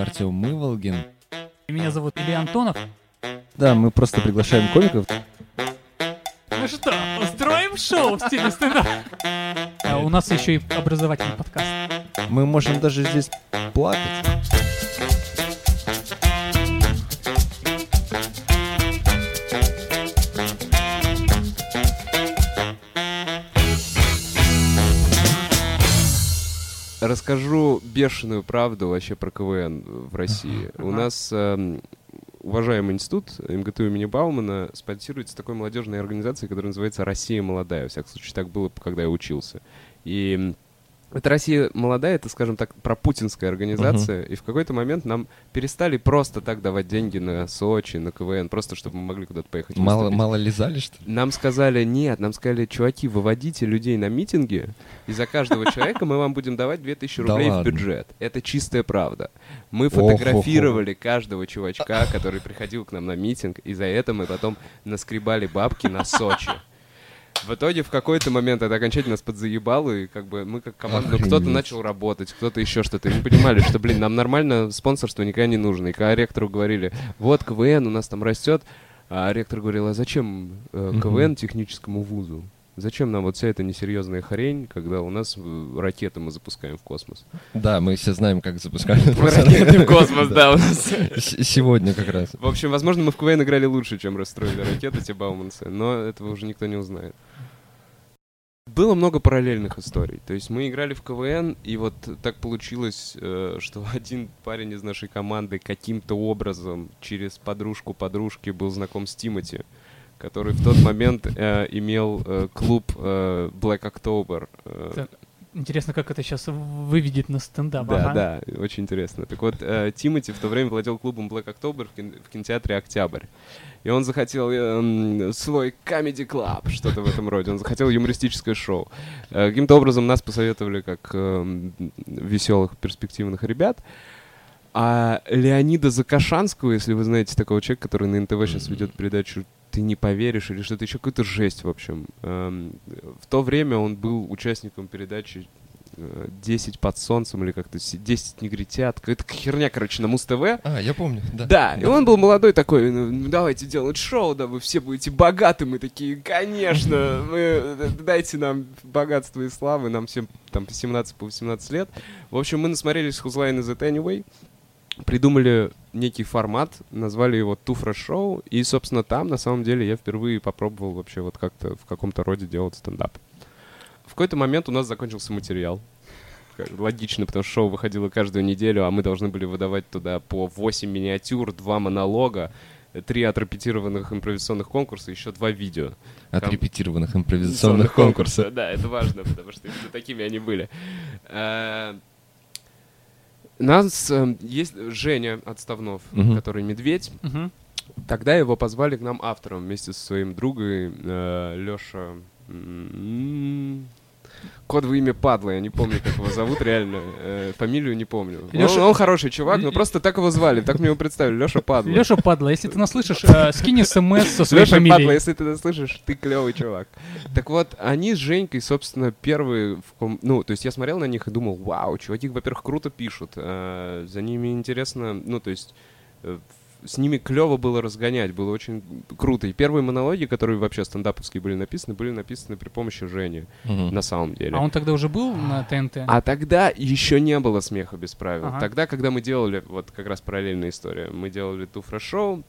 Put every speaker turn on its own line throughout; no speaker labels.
Артем Мыволгин.
Меня зовут Илья Антонов.
Да, мы просто приглашаем комиков.
Ну что, устроим шоу в стиле стендап? А у нас еще и образовательный подкаст.
Мы можем даже здесь плакать.
Расскажу бешеную правду вообще про КВН в России. У нас эм, уважаемый институт МГТУ имени Баумана спонсируется такой молодежной организацией, которая называется «Россия молодая». Во всяком случае, так было, когда я учился. И м, эта Россия молодая, это, скажем так, пропутинская организация, и в какой-то момент нам перестали просто так давать деньги на Сочи, на КВН, просто чтобы мы могли куда-то поехать.
Мало,
выступить.
мало лизали, что ли?
Нам сказали, нет, нам сказали, чуваки, выводите людей на митинги, и за каждого человека мы вам будем давать 2000
Да
рублей в бюджет. Это чистая правда. Мы фотографировали каждого чувачка, который приходил к нам на митинг, и за это мы потом наскребали бабки на Сочи. В итоге в какой-то момент это окончательно нас подзаебало, и как бы мы как команда, ну, кто-то начал работать, кто-то еще что-то. И мы понимали, что, блин, нам нормально спонсорство никогда не нужно. И когда ректору говорили, вот КВН у нас там растет, а ректор говорил, а зачем э. КВН техническому вузу? Зачем нам вот вся эта несерьезная хрень, когда у нас э, ракеты мы запускаем в космос?
Да, мы все знаем, как запускали.
Ракеты в космос, да, у нас.
Сегодня как раз.
В общем, возможно, мы в КВН играли лучше, чем расстроили ракеты те бауманцы, но этого уже никто не узнает. Было много параллельных историй. То есть мы играли в КВН, и вот так получилось, э, что один парень из нашей команды каким-то образом через подружку подружки был знаком с Тимати, который в тот момент э, имел э, клуб э, Black October. э,
Так, Интересно, как это сейчас выведет на стендап.
да,
ага.
да, очень интересно. Так вот, э, Тимати в то время владел клубом Black October в, кин- в кинотеатре «Октябрь». И он захотел эм, свой comedy club, что-то в этом роде. Он захотел юмористическое шоу. Э, каким-то образом нас посоветовали как эм, веселых, перспективных ребят. А Леонида Закашанского, если вы знаете такого человека, который на НТВ сейчас ведет передачу «Ты не поверишь» или что-то еще, какая-то жесть, в общем. Эм, в то время он был участником передачи э, 10 под солнцем или как-то си- 10 негритят. Какая-то херня, короче, на Муз-ТВ.
А, я помню, да.
Да, и он был молодой такой, ну, ну, давайте делать шоу, да, вы все будете богаты. Мы такие, конечно, вы э, дайте нам богатство и славы, нам всем там по 17, по 18 лет. В общем, мы насмотрелись Who's Line Is It Anyway, придумали некий формат, назвали его Туфра Шоу, и, собственно, там, на самом деле, я впервые попробовал вообще вот как-то в каком-то роде делать стендап. В какой-то момент у нас закончился материал. Логично, потому что шоу выходило каждую неделю, а мы должны были выдавать туда по 8 миниатюр, 2 монолога, три отрепетированных импровизационных конкурса, еще два видео.
Отрепетированных импровизационных конкурсов.
Да, это важно, потому что именно такими они были. Э, Нас э, есть Женя Отставнов, который медведь. Тогда его позвали к нам автором вместе со своим другом Леша. Кодовое имя Падла, я не помню, как его зовут реально. э, Фамилию не помню. Он-
Лёша-
Он, хороший чувак, но просто так его звали, так мне его представили. Леша Падла.
Леша Падла, если ты нас слышишь, э, скинь смс со своей
Леша Падла,
фамилией.
если ты это слышишь, ты клевый чувак. Так вот, они с Женькой, собственно, первые, в ком- ну, то есть я смотрел на них и думал, вау, чуваки, во-первых, круто пишут, э, за ними интересно, ну, то есть э, с ними клево было разгонять, было очень круто. И первые монологи, которые вообще стендаповские были написаны, были написаны при помощи Жени,
Мгм.
на самом деле.
А он тогда уже был на ТНТ?
А тогда еще не было смеха без правил.
Ага.
Тогда, когда мы делали, вот как раз параллельная история, мы делали туфра-шоу,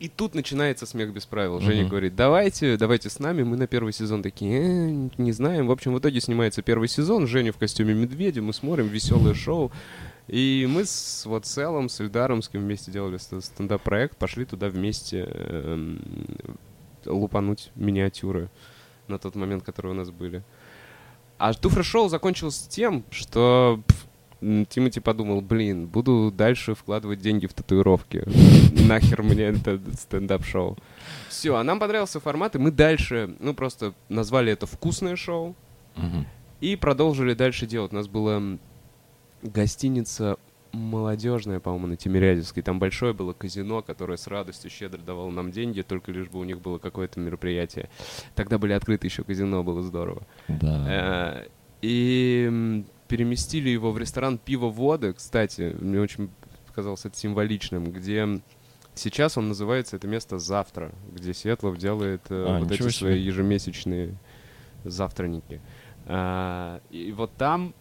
и тут начинается смех без правил. Женя
Мгм.
говорит, давайте, давайте с нами. Мы на первый сезон такие, «Э, не знаем. В общем, в итоге снимается первый сезон. Женя в костюме медведя, мы смотрим веселое шоу. И мы с вот Эллом, с Ильдаромским вместе делали ст- стендап-проект, пошли туда вместе эм, лупануть миниатюры на тот момент, которые у нас были. А туфра-шоу закончилось тем, что пф, Тимати подумал, блин, буду дальше вкладывать деньги в татуировки. Нахер мне это стендап-шоу. Все, а нам понравился формат, и мы дальше, ну, просто назвали это «Вкусное шоу», и продолжили дальше делать. У нас была м, гостиница молодежная, по-моему, на Тимирязевской. Там большое было казино, которое с радостью щедро давало нам деньги, только лишь бы у них было какое-то мероприятие. Тогда были открыты еще казино, было здорово.
Да.
Э, И переместили его в ресторан «Пиво воды». Кстати, мне очень показалось это символичным, где сейчас он называется это место «Завтра», где Светлов делает э,
А,
вот эти
ничего
свои
себе.
ежемесячные завтраники. А, и вот там,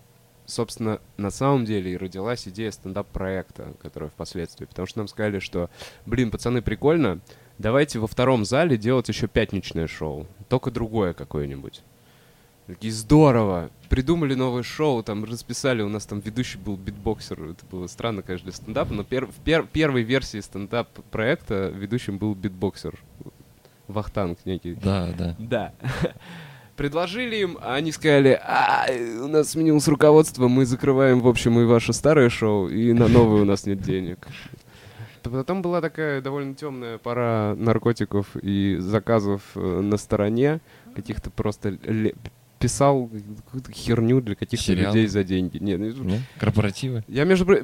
собственно, на самом деле и родилась идея стендап-проекта, которая впоследствии. Потому что нам сказали, что, блин, пацаны, прикольно, давайте во втором зале делать еще пятничное шоу. Только другое какое-нибудь. Такие, здорово! Придумали новое шоу, там расписали, у нас там ведущий был битбоксер. Это было странно, конечно, для стендапа, но пер- в пер- первой версии стендап-проекта ведущим был битбоксер. Вахтанг некий.
Да, да.
Да. Предложили им, а они сказали, а, у нас сменилось руководство, мы закрываем, в общем, и ваше старое шоу, и на новое у нас нет денег. Потом была такая довольно темная пора наркотиков и заказов э, на стороне, каких-то просто писал какую-то херню для каких-то людей за деньги. Нет, ну,
Не? Корпоративы?
я между про-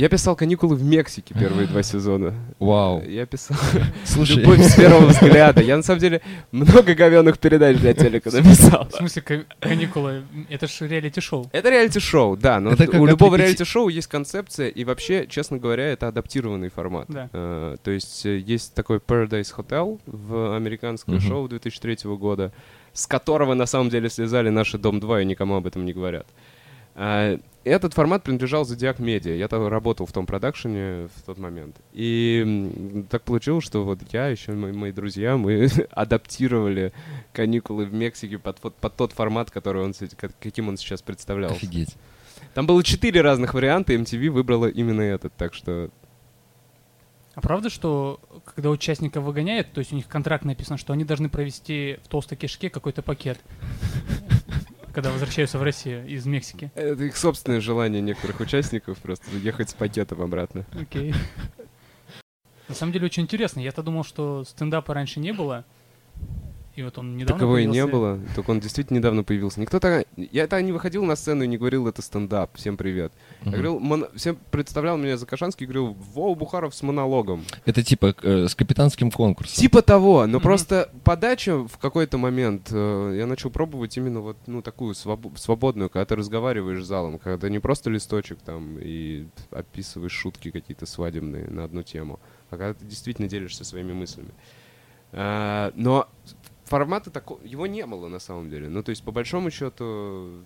я писал каникулы в Мексике первые два сезона.
Вау.
Я писал
Слушай,
Любовь с первого взгляда. Я на самом деле много говенных передач для телека написал.
В смысле, ка- каникулы? Это же реалити-шоу.
Это реалити-шоу, да, но у любого реалити-шоу есть концепция, и вообще, честно говоря, это адаптированный формат.
Да.
Э, то есть э, есть такой Paradise Hotel в американское
Мгм.
шоу 2003 года, с которого на самом деле слезали наши Дом-2 и никому об этом не говорят. А, Этот формат принадлежал Зодиак Медиа. Я там работал в том продакшене в тот момент. И так получилось, что вот я, еще мои, мои друзья, мы адаптировали каникулы в Мексике под, под тот формат, который он, каким он сейчас представлялся.
офигеть.
Там было четыре разных варианта, и MTV выбрала именно этот, так что...
А правда, что когда участников выгоняют, то есть у них контракт написан, что они должны провести в толстой кишке какой-то пакет, когда возвращаются в Россию из Мексики?
Это их собственное желание некоторых участников просто ехать с пакетом обратно.
Окей. На самом деле очень интересно. Я-то думал, что стендапа раньше не было. И вот он недавно
Такового и не
появился.
было, только он действительно недавно появился. Никто так... Я так не выходил на сцену и не говорил, это стендап, всем привет. Я говорил, мон- всем представлял меня за Кашанский, говорил, Вова Бухаров с монологом.
Это типа э, с капитанским конкурсом.
Типа того, но
Мгм.
просто подача в какой-то момент, э, я начал пробовать именно вот, ну, такую свобо- свободную, когда ты разговариваешь с залом, когда не просто листочек там и описываешь шутки какие-то свадебные на одну тему, а когда ты действительно делишься своими мыслями. А, но формата такого, его не было на самом деле. Ну, то есть, по большому счету,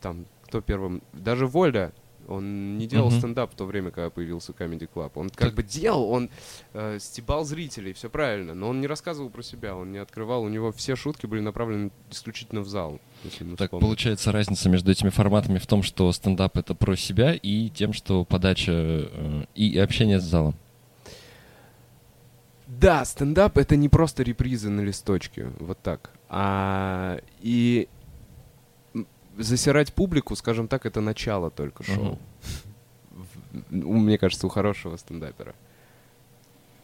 там, кто первым, даже Воля, он не делал
Мгм.
стендап в то время, когда появился Comedy Club. Он как
Так-
бы делал, он э, стебал зрителей, все правильно, но он не рассказывал про себя, он не открывал, у него все шутки были направлены исключительно в зал.
Так получается разница между этими форматами в том, что стендап это про себя и тем, что подача э, и общение с залом.
Да, стендап это не просто репризы на листочке, вот так. А и засирать публику, скажем так, это начало только шоу. В- у- Мне кажется, у хорошего стендапера.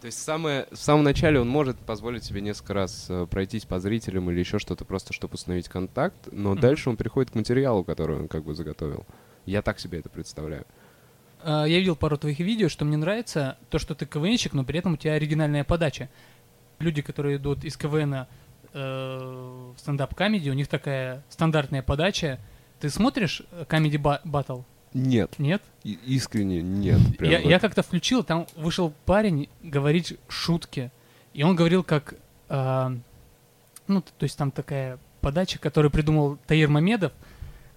То есть самое, в самом начале он может позволить себе несколько раз э, пройтись по зрителям или еще что-то, просто чтобы установить контакт, но
Мгм.
дальше он приходит к материалу, который он как бы заготовил. Я так себе это представляю.
А, Я видел пару твоих видео, что мне нравится то, что ты КВНщик, но при этом у тебя оригинальная подача. Люди, которые идут из КВН э, в stand-up comedy, у них такая стандартная подача. Ты смотришь Comedy Battle?
Нет,
Нет?
и- искренне нет.
Я,
вот.
я как-то включил, там вышел парень говорить шутки. И он говорил как... а, ну, то есть там такая подача, которую придумал Таир Мамедов.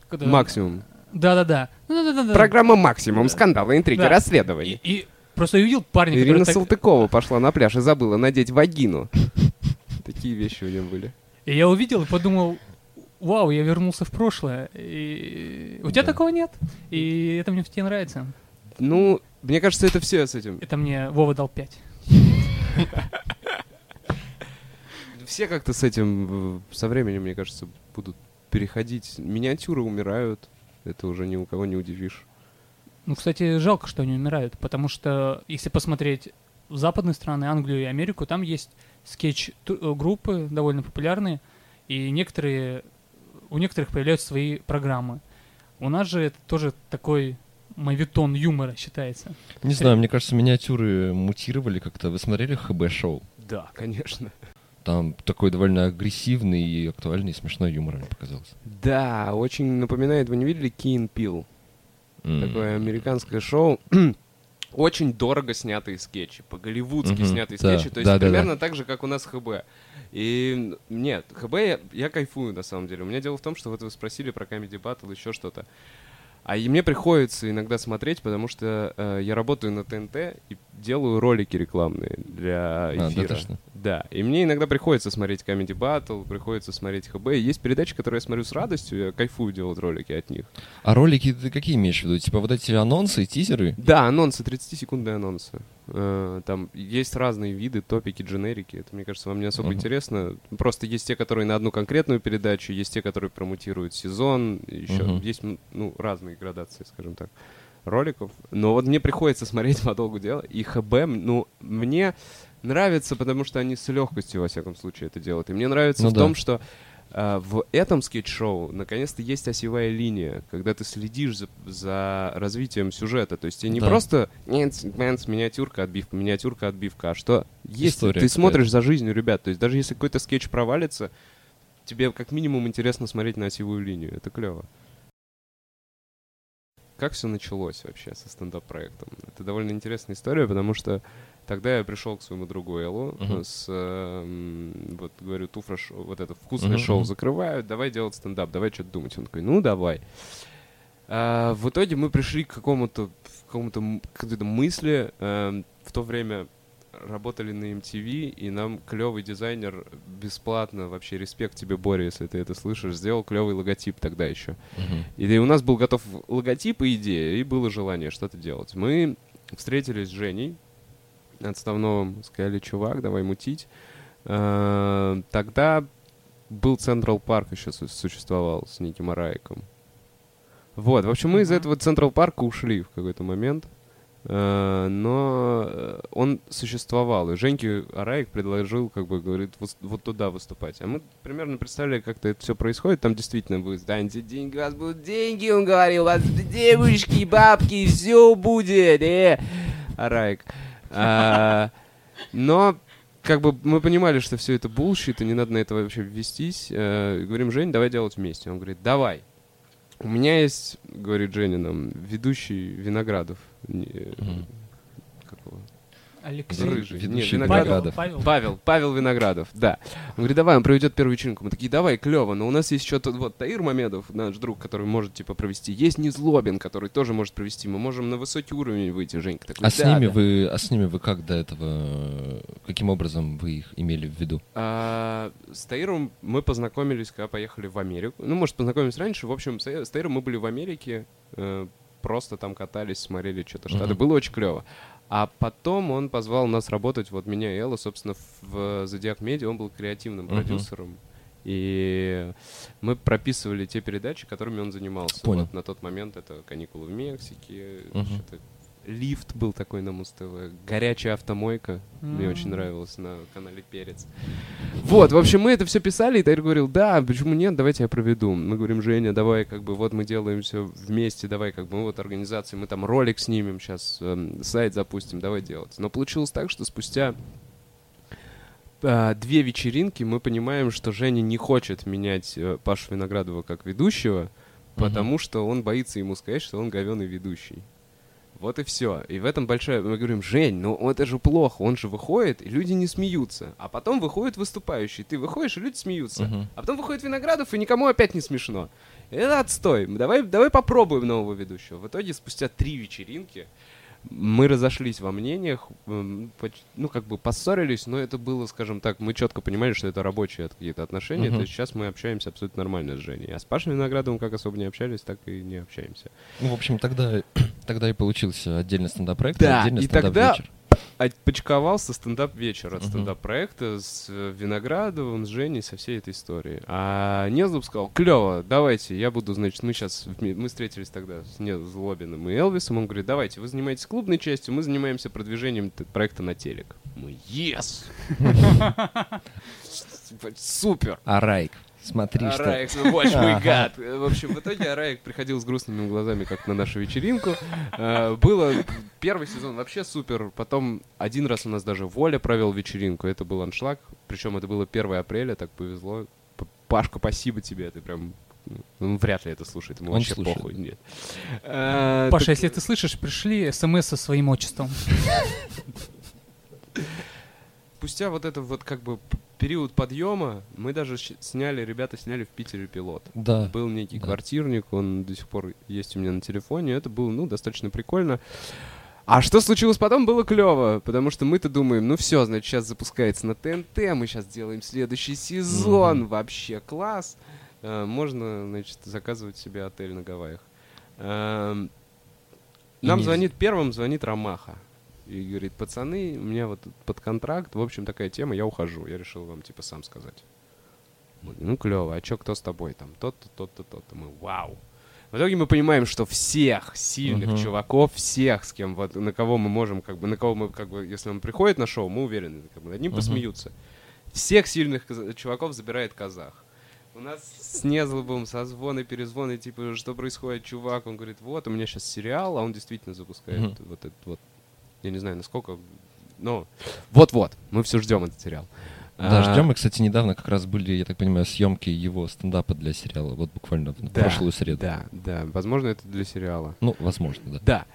Когда-
Максимум.
Да-да-да. Ну.
Программа «Максимум», скандалы, интриги,
Да.
расследования.
И, и просто я увидел парня,
Ирина
который так-
Салтыкова пошла на пляж и забыла надеть вагину. Такие вещи у нее были.
И я увидел и подумал, вау, я вернулся в прошлое. И у тебя
Да.
такого нет. И это мне в тебе нравится.
Ну, мне кажется, это все с этим.
Это мне Вова дал 5.
Все как-то с этим э, со временем, мне кажется, будут переходить. Миниатюры умирают. Это уже ни у кого не удивишь.
Ну, кстати, жалко, что они умирают, потому что если посмотреть в западные страны, Англию и Америку, там есть скетч-группы довольно популярные, и некоторые, у некоторых появляются свои программы. У нас же это тоже такой мавитон юмора считается.
Не знаю, мне кажется, миниатюры мутировали как-то. Вы смотрели ХБ-шоу?
Да, конечно.
Там такой довольно агрессивный и актуальный, и смешной юмор, мне показалось.
Да, очень напоминает, вы не видели and Peele?
М.
Такое американское шоу. очень дорого снятые скетчи, по-голливудски
Мгм,
снятые
да,
скетчи, то есть
да, да, да.
примерно так же, как у нас ХБ. И нет, ХБ я, я кайфую на самом деле. У меня дело в том, что вот вы спросили про Comedy Battle, еще что-то. А и мне приходится иногда смотреть, потому что э, я работаю на ТНТ и делаю ролики рекламные для
А, да,
эфира.
точно.
Да, и мне иногда приходится смотреть Comedy Battle, приходится смотреть ХБ. Есть передачи, которые я смотрю с радостью, я кайфую делать ролики от них.
А ролики ты какие имеешь в виду? Типа вот эти анонсы, тизеры?
Да, анонсы, 30-секундные анонсы. Э, Там есть разные виды, топики, дженерики. Это, мне кажется, вам не особо
Мгм.
интересно. Просто есть те, которые на одну конкретную передачу, есть те, которые промутируют сезон. Еще
Мгм.
есть ну, разные градации, скажем так, роликов. Но вот мне приходится смотреть по долгу дела. И ХБ, ну, мне нравится, потому что они с легкостью, во всяком случае, это делают. И мне нравится
Ну
в
да.
том, что а, в этом скетч-шоу наконец-то есть осевая линия, когда ты следишь за, за развитием сюжета. То есть тебе не
Да.
просто «Нец, мэнс, миниатюрка, отбивка, миниатюрка, отбивка, а что есть.
История
ты смотришь за жизнью ребят. То есть даже если какой-то скетч провалится, тебе как минимум интересно смотреть на осевую линию. Это клево. Как все началось вообще со стендап-проектом? Это довольно интересная история, потому что тогда я пришел к своему другу Эллу
Мгм.
э, с, э, вот говорю, туфра вот это вкусное
Мгм,
шоу закрывают, давай делать стендап, давай что-то думать. Он такой, ну давай. А, в итоге мы пришли к какому-то какому-то какой-то мысли. эм, в то время работали на MTV, и нам клевый дизайнер бесплатно, вообще респект тебе, Боря, если ты это слышишь, сделал клевый логотип тогда еще.
Мгм.
И у нас был готов логотип и идея, и было желание что-то делать. Мы встретились с Женей Отставновым, сказали, чувак, давай мутить. Э, Тогда был Central Park еще су- существовал с неким Араиком. Вот, в общем, мы из этого Central Park а ушли в какой-то момент. Э, Но э, он существовал, и Женьке Араик предложил, как бы, говорит, вот, вот туда выступать. А мы примерно представляли, как это все происходит. Там действительно будет, станьте деньги, у вас будут деньги, он говорил, у вас девушки, бабки, все будет, э, Араик. Но как бы мы понимали, что все это bullshit, и не надо на это вообще вестись. Э, говорим, Жень, давай делать вместе. Он говорит, давай. У меня есть, говорит Женя нам, ведущий Виноградов. Не, э,
Мгм.
как его?
Алексей.
Рыжий.
Ведущий
Нет, Виноградов.
Павел. Павел.
Павел, Павел Виноградов, да. Он говорит, давай, он проведет первую вечеринку. Мы такие, давай, клево, но у нас есть еще тут вот Таир Мамедов, наш друг, который может, типа, провести. Есть Незлобин, который тоже может провести. Мы можем на высокий уровень выйти, Женька. Такой,
А с
«Да,
ними
да».
вы, а с ними вы как до этого, каким образом вы их имели в виду?
А, с Таиром мы познакомились, когда поехали в Америку. Ну, может, познакомились раньше. В общем, с с Таиром мы были в Америке, э, просто там катались, смотрели что-то, штаты.
Мгм.
Было очень клево. А потом он позвал нас работать, вот меня и Элла, собственно, в Зодиак Медиа. Он был креативным
Мгм.
продюсером. И мы прописывали те передачи, которыми он занимался.
Понял.
Вот на тот момент это «Каникулы в Мексике», что-то Лифт был такой на Муз-ТВ. Горячая автомойка. Мне
М.
очень нравилось на канале Перец. Вот, в общем, мы это все писали, и Тайр говорил, да, почему нет, давайте я проведу. Мы говорим, Женя, давай, как бы, вот мы делаем все вместе, давай, как бы, мы вот организация, мы там ролик снимем сейчас, сайт запустим, давай делать. Но получилось так, что спустя а, две вечеринки мы понимаем, что Женя не хочет менять э, Пашу Виноградова как ведущего, потому что он боится ему сказать, что он говеный ведущий. Вот и все. И в этом большая... Мы говорим, Жень, ну это же плохо, он же выходит, и люди не смеются. А потом выходит выступающий. Ты выходишь, и люди смеются.
Мгм.
А потом выходит Виноградов, и никому опять не смешно. Это отстой. Давай, давай попробуем нового ведущего. В итоге, спустя три вечеринки, мы разошлись во мнениях, м, поч- ну, как бы поссорились, но это было, скажем так, мы четко понимали, что это рабочие какие-то отношения,
Мгм.
то есть сейчас мы общаемся абсолютно нормально с Женей. А с Пашей Виноградовым как особо не общались, так и не общаемся.
Ну, в общем, тогда, тогда и получился отдельный стендап-проект,
Да,
отдельный
и тогда Отпочковался стендап-вечер от
Мгм.
стендап-проекта с э, Виноградовым, с Женей, со всей этой историей. А Незлоб сказал, клево, давайте, я буду, значит, мы сейчас, мы встретились тогда с Незлобиным и Элвисом, он говорит, давайте, вы занимаетесь клубной частью, мы занимаемся продвижением проекта на телек. Мы, yes! Супер!
А Райк, смотри, что...
Араик, ну, watch. God. Э, В общем, в итоге Араик приходил с грустными глазами, как на нашу вечеринку. Э, Было первый сезон вообще супер. Потом один раз у нас даже Воля провел вечеринку. Это был аншлаг. Причем это было 1 апреля, так повезло. Пашка, спасибо тебе. Ты прям Ну, вряд ли это слушает, ему
Он
вообще
слушает.
похуй. Нет. А,
Паша,
так-
если ты слышишь, пришли смс со своим отчеством.
спустя вот это вот как бы период подъема, мы даже сняли, ребята сняли в Питере пилот.
Да.
Был некий
да.
квартирник, он до сих пор есть у меня на телефоне. Это было, ну, достаточно прикольно. А что случилось потом, было клево, потому что мы-то думаем, ну все, значит, сейчас запускается на ТНТ, мы сейчас делаем следующий сезон,
Мгм.
вообще класс. Э, Можно, значит, заказывать себе отель на Гавайях. Эм,
И
Нам звонит первым, звонит Ромаха. И говорит, пацаны, у меня вот под контракт, в общем, такая тема, я ухожу. Я решил вам, типа, сам сказать. Ну, клево, а чё, кто с тобой там? Тот-то, тот-то, тот-то. Мы, вау. В итоге мы понимаем, что всех сильных
Мгм.
чуваков, всех, с кем вот, на кого мы можем, как бы, на кого мы, как бы, если он приходит на шоу, мы уверены, как бы, над ним
Мгм.
посмеются. Всех сильных чуваков забирает казах. У нас с Незлобом созвоны, перезвоны, типа, что происходит, чувак? Он говорит, вот, у меня сейчас сериал, а он действительно запускает
Мгм.
вот этот вот, я не знаю, насколько, но вот-вот, мы все ждем этот сериал.
Да,
А,
ждем. И, кстати, недавно как раз были, я так понимаю, съемки его стендапа для сериала. Вот буквально в
Да,
прошлую среду.
Да, да, возможно, это для сериала.
Ну, возможно, да.
Да.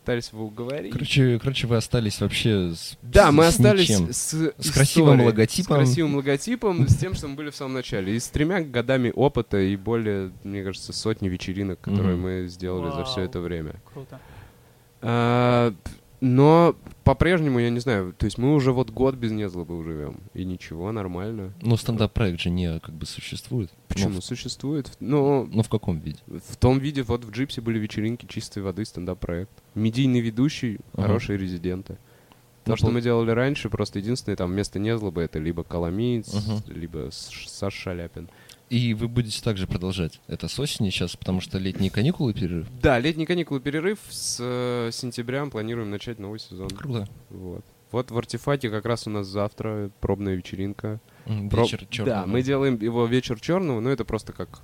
Пытались его уговорить.
Короче, короче, вы остались вообще с,
Да,
с-
мы
с
остались
ничем.
с,
С красивым
историей,
логотипом.
С красивым логотипом, с тем, что мы были в самом начале. И с тремя годами опыта и более, мне кажется, сотни вечеринок, которые мы сделали за все это время.
Круто.
А, но по-прежнему, я не знаю, то есть мы уже вот год без незлобы живем. И ничего, нормально.
Ну, стендап-проект же не как бы существует.
Почему?
Ну, в,
Существует. Но
ну, в каком виде?
в том виде, вот в Джипсе были вечеринки чистой воды, стендап-проект. Медийный ведущий,
Ага.
хорошие резиденты. То,
Ну,
что
пол-
мы делали раньше, просто единственное, там вместо незлобы это либо Коломиец,
Мгм.
либо Саша Шаляпин.
И вы будете также продолжать это с осени сейчас, потому что летние каникулы перерыв.
Да, летние каникулы перерыв. С э, сентября планируем начать новый сезон.
Круто.
Вот. Вот в артефакте как раз у нас завтра пробная вечеринка.
М,
Про-
Вечер черного.
Да, мы делаем его вечер черного, но это просто как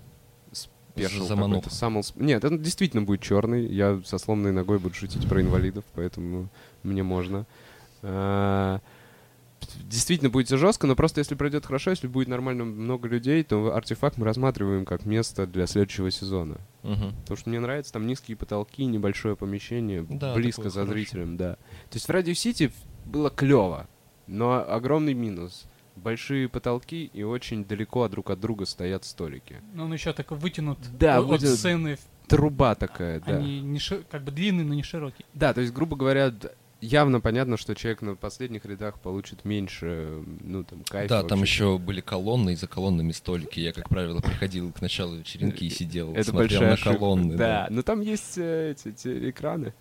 спешл какой-то. Самл Нет, это действительно будет черный. Я со сломанной ногой буду шутить про инвалидов, поэтому мне можно. А, Действительно будет жестко, но просто если пройдет хорошо, если будет нормально много людей, то артефакт мы рассматриваем как место для следующего сезона.
Мгм.
Потому что мне нравится там низкие потолки, небольшое помещение,
Да,
близко за
хорошее.
зрителем, да. То есть в Радио Сити было клево, но огромный минус. Большие потолки и очень далеко друг от друга стоят столики.
Ну, он еще так вытянут
Да,
от,
вытянут.
сцены.
Труба такая, да.
Они не ши- как бы длинные, но не широкие.
Да, то есть, грубо говоря, явно понятно, что человек на последних рядах получит меньше, ну, там, кайфа.
Да, там еще были колонны, и за колоннами столики. Я, как правило, приходил к началу вечеринки и сидел,
Это
смотрел
большая
на
ошибка.
колонны.
Да, но там есть э, эти, эти экраны.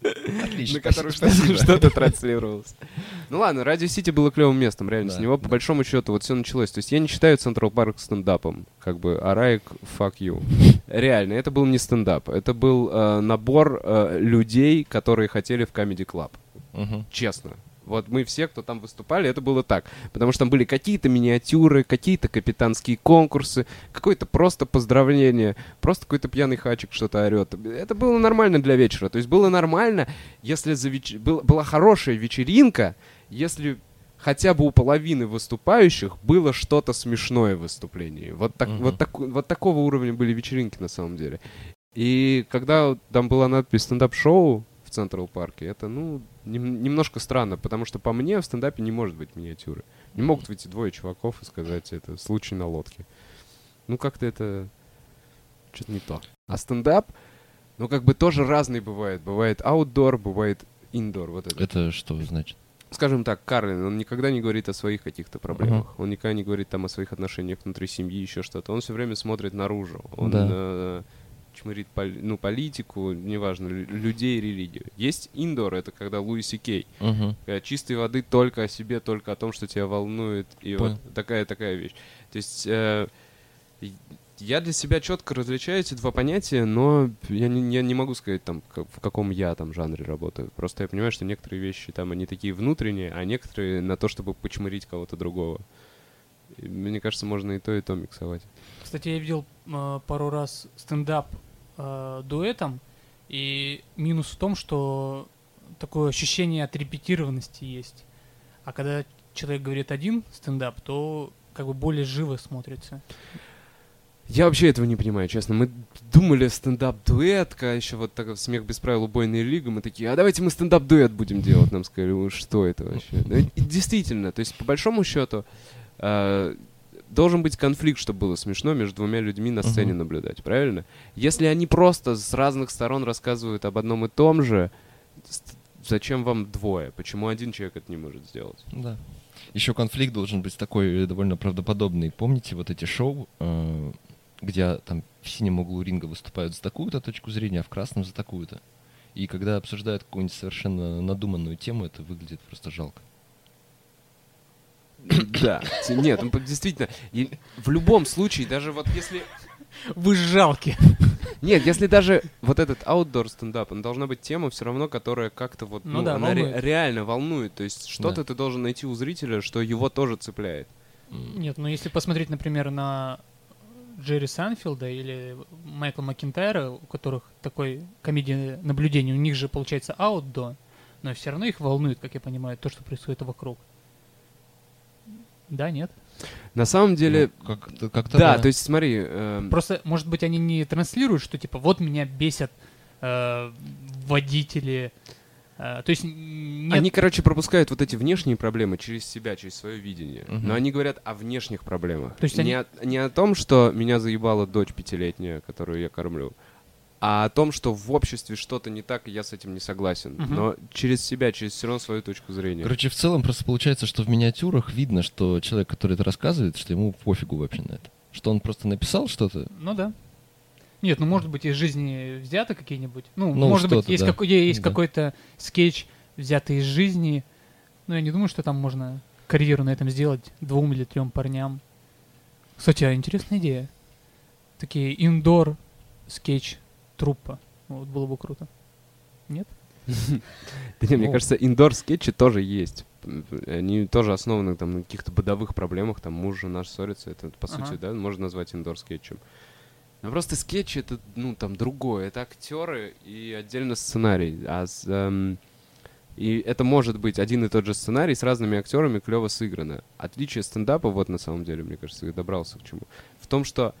Отлично.
на которых что-то транслировалось. Ну ладно, Радио Сити было клевым местом, реально.
Да,
С него, по
да.
большому счету, вот все началось. То есть я не считаю Централ Парк стендапом. Как бы, а Раик, fuck you. Реально, это был не стендап. Это был э, набор э, людей, которые хотели в Comedy Club.
Мгм.
Честно. Вот мы все, кто там выступали, это было так. Потому что там были какие-то миниатюры, какие-то капитанские конкурсы, какое-то просто поздравление, просто какой-то пьяный хачик что-то орет. Это было нормально для вечера. То есть было нормально, если за веч- был- была хорошая вечеринка, если хотя бы у половины выступающих было что-то смешное в выступлении. Вот, так,
Мгм.
вот, так- вот такого уровня были вечеринки на самом деле. И когда там была надпись стендап-шоу в Централ Парке, это, ну, нем- немножко странно, потому что по мне в стендапе не может быть миниатюры. Не могут выйти двое чуваков и сказать, это случай на лодке. Ну, как-то это что-то не то. А стендап, ну, как бы тоже разный бывает. Бывает аутдор, бывает индор. Вот это.
Это что значит?
Скажем так, Карлин, он никогда не говорит о своих каких-то проблемах. Он никогда не говорит там о своих отношениях внутри семьи, еще что-то. Он все время смотрит наружу. Он
Да.
э, чмырит пол- ну, политику, неважно, лю- людей, религию. Есть индор, это когда Луис и Кей.
Мгм.
Когда чистой воды только о себе, только о том, что тебя волнует. И
Понял.
вот такая такая вещь. То есть э, я для себя четко различаю эти два понятия, но я не, я не могу сказать, там, как- в каком я там жанре работаю. Просто я понимаю, что некоторые вещи там, они такие внутренние, а некоторые на то, чтобы почмырить кого-то другого. И мне кажется, можно и то, и то миксовать.
Кстати, я видел э, пару раз стендап э, дуэтом, и минус в том, что такое ощущение отрепетированности есть. А когда человек говорит один стендап, то как бы более живо смотрится.
Я вообще этого не понимаю, честно. Мы думали стендап-дуэт, когда еще вот так смех без правил убойная лига, мы такие, а давайте мы стендап-дуэт будем делать. Нам сказали, «Ну, что это вообще? Действительно, то есть по большому счету э, должен быть конфликт, чтобы было смешно между двумя людьми на сцене
Мгм.
наблюдать, правильно? Если они просто с разных сторон рассказывают об одном и том же, зачем вам двое? Почему один человек это не может сделать?
Да. Еще конфликт должен быть такой э, довольно правдоподобный. Помните вот эти шоу, э, где там в синем углу ринга выступают за такую-то точку зрения, а в красном за такую-то. И когда обсуждают какую-нибудь совершенно надуманную тему, это выглядит просто жалко.
Да. Нет, ну, действительно, и в любом случае, даже вот если...
Вы жалки.
Нет, если даже вот этот outdoor стендап, он должна быть тема все равно, которая как-то вот,
Ну
ну,
да,
она ре-
волнует.
реально волнует. То есть что-то
Да.
ты должен найти у зрителя, что его тоже цепляет.
Нет, ну если посмотреть, например, на Джерри Санфилда или Майкла Макинтайра, у которых такой комедия наблюдения, у них же получается аут-до, но все равно их волнует, как я понимаю, то, что происходит вокруг. Да, нет?
На самом деле,
ну, как-то, как-то
да, то есть смотри, эм,
Просто, может быть, они не транслируют, что типа вот меня бесят э, водители. э, то есть нет
они, короче, пропускают вот эти внешние проблемы через себя, через свое видение.
Мгм.
Но они говорят о внешних проблемах.
То есть
не,
они-
о, не о том, что меня заебала дочь пятилетняя, которую я кормлю, а о том, что в обществе что-то не так, и я с этим не согласен.
Мгм.
Но через себя, через все равно свою точку зрения.
Короче, в целом просто получается, что в миниатюрах видно, что человек, который это рассказывает, что ему пофигу вообще на это. Что он просто написал что-то.
Ну да. Нет, ну может быть из жизни взято какие-нибудь. Ну,
Ну,
может быть, есть,
да.
какой- есть
Да.
какой-то скетч, взятый из жизни. Но я не думаю, что там можно карьеру на этом сделать двум или трем парням. Кстати, а интересная идея. Такие indoor скетч труппа. Вот было бы круто. Нет?
Да не, мне
Ну.
кажется, индор-скетчи тоже есть. Они тоже основаны там, на каких-то бытовых проблемах, там муж, жена ссорятся, это, по сути, да, можно назвать индор-скетчем. Но просто скетчи это, ну, там, другое. Это актеры и отдельно сценарий. А с, эм, и это может быть один и тот же сценарий с разными актерами клево сыграно. Отличие стендапа, вот на самом деле, мне кажется, я добрался к чему. В том, что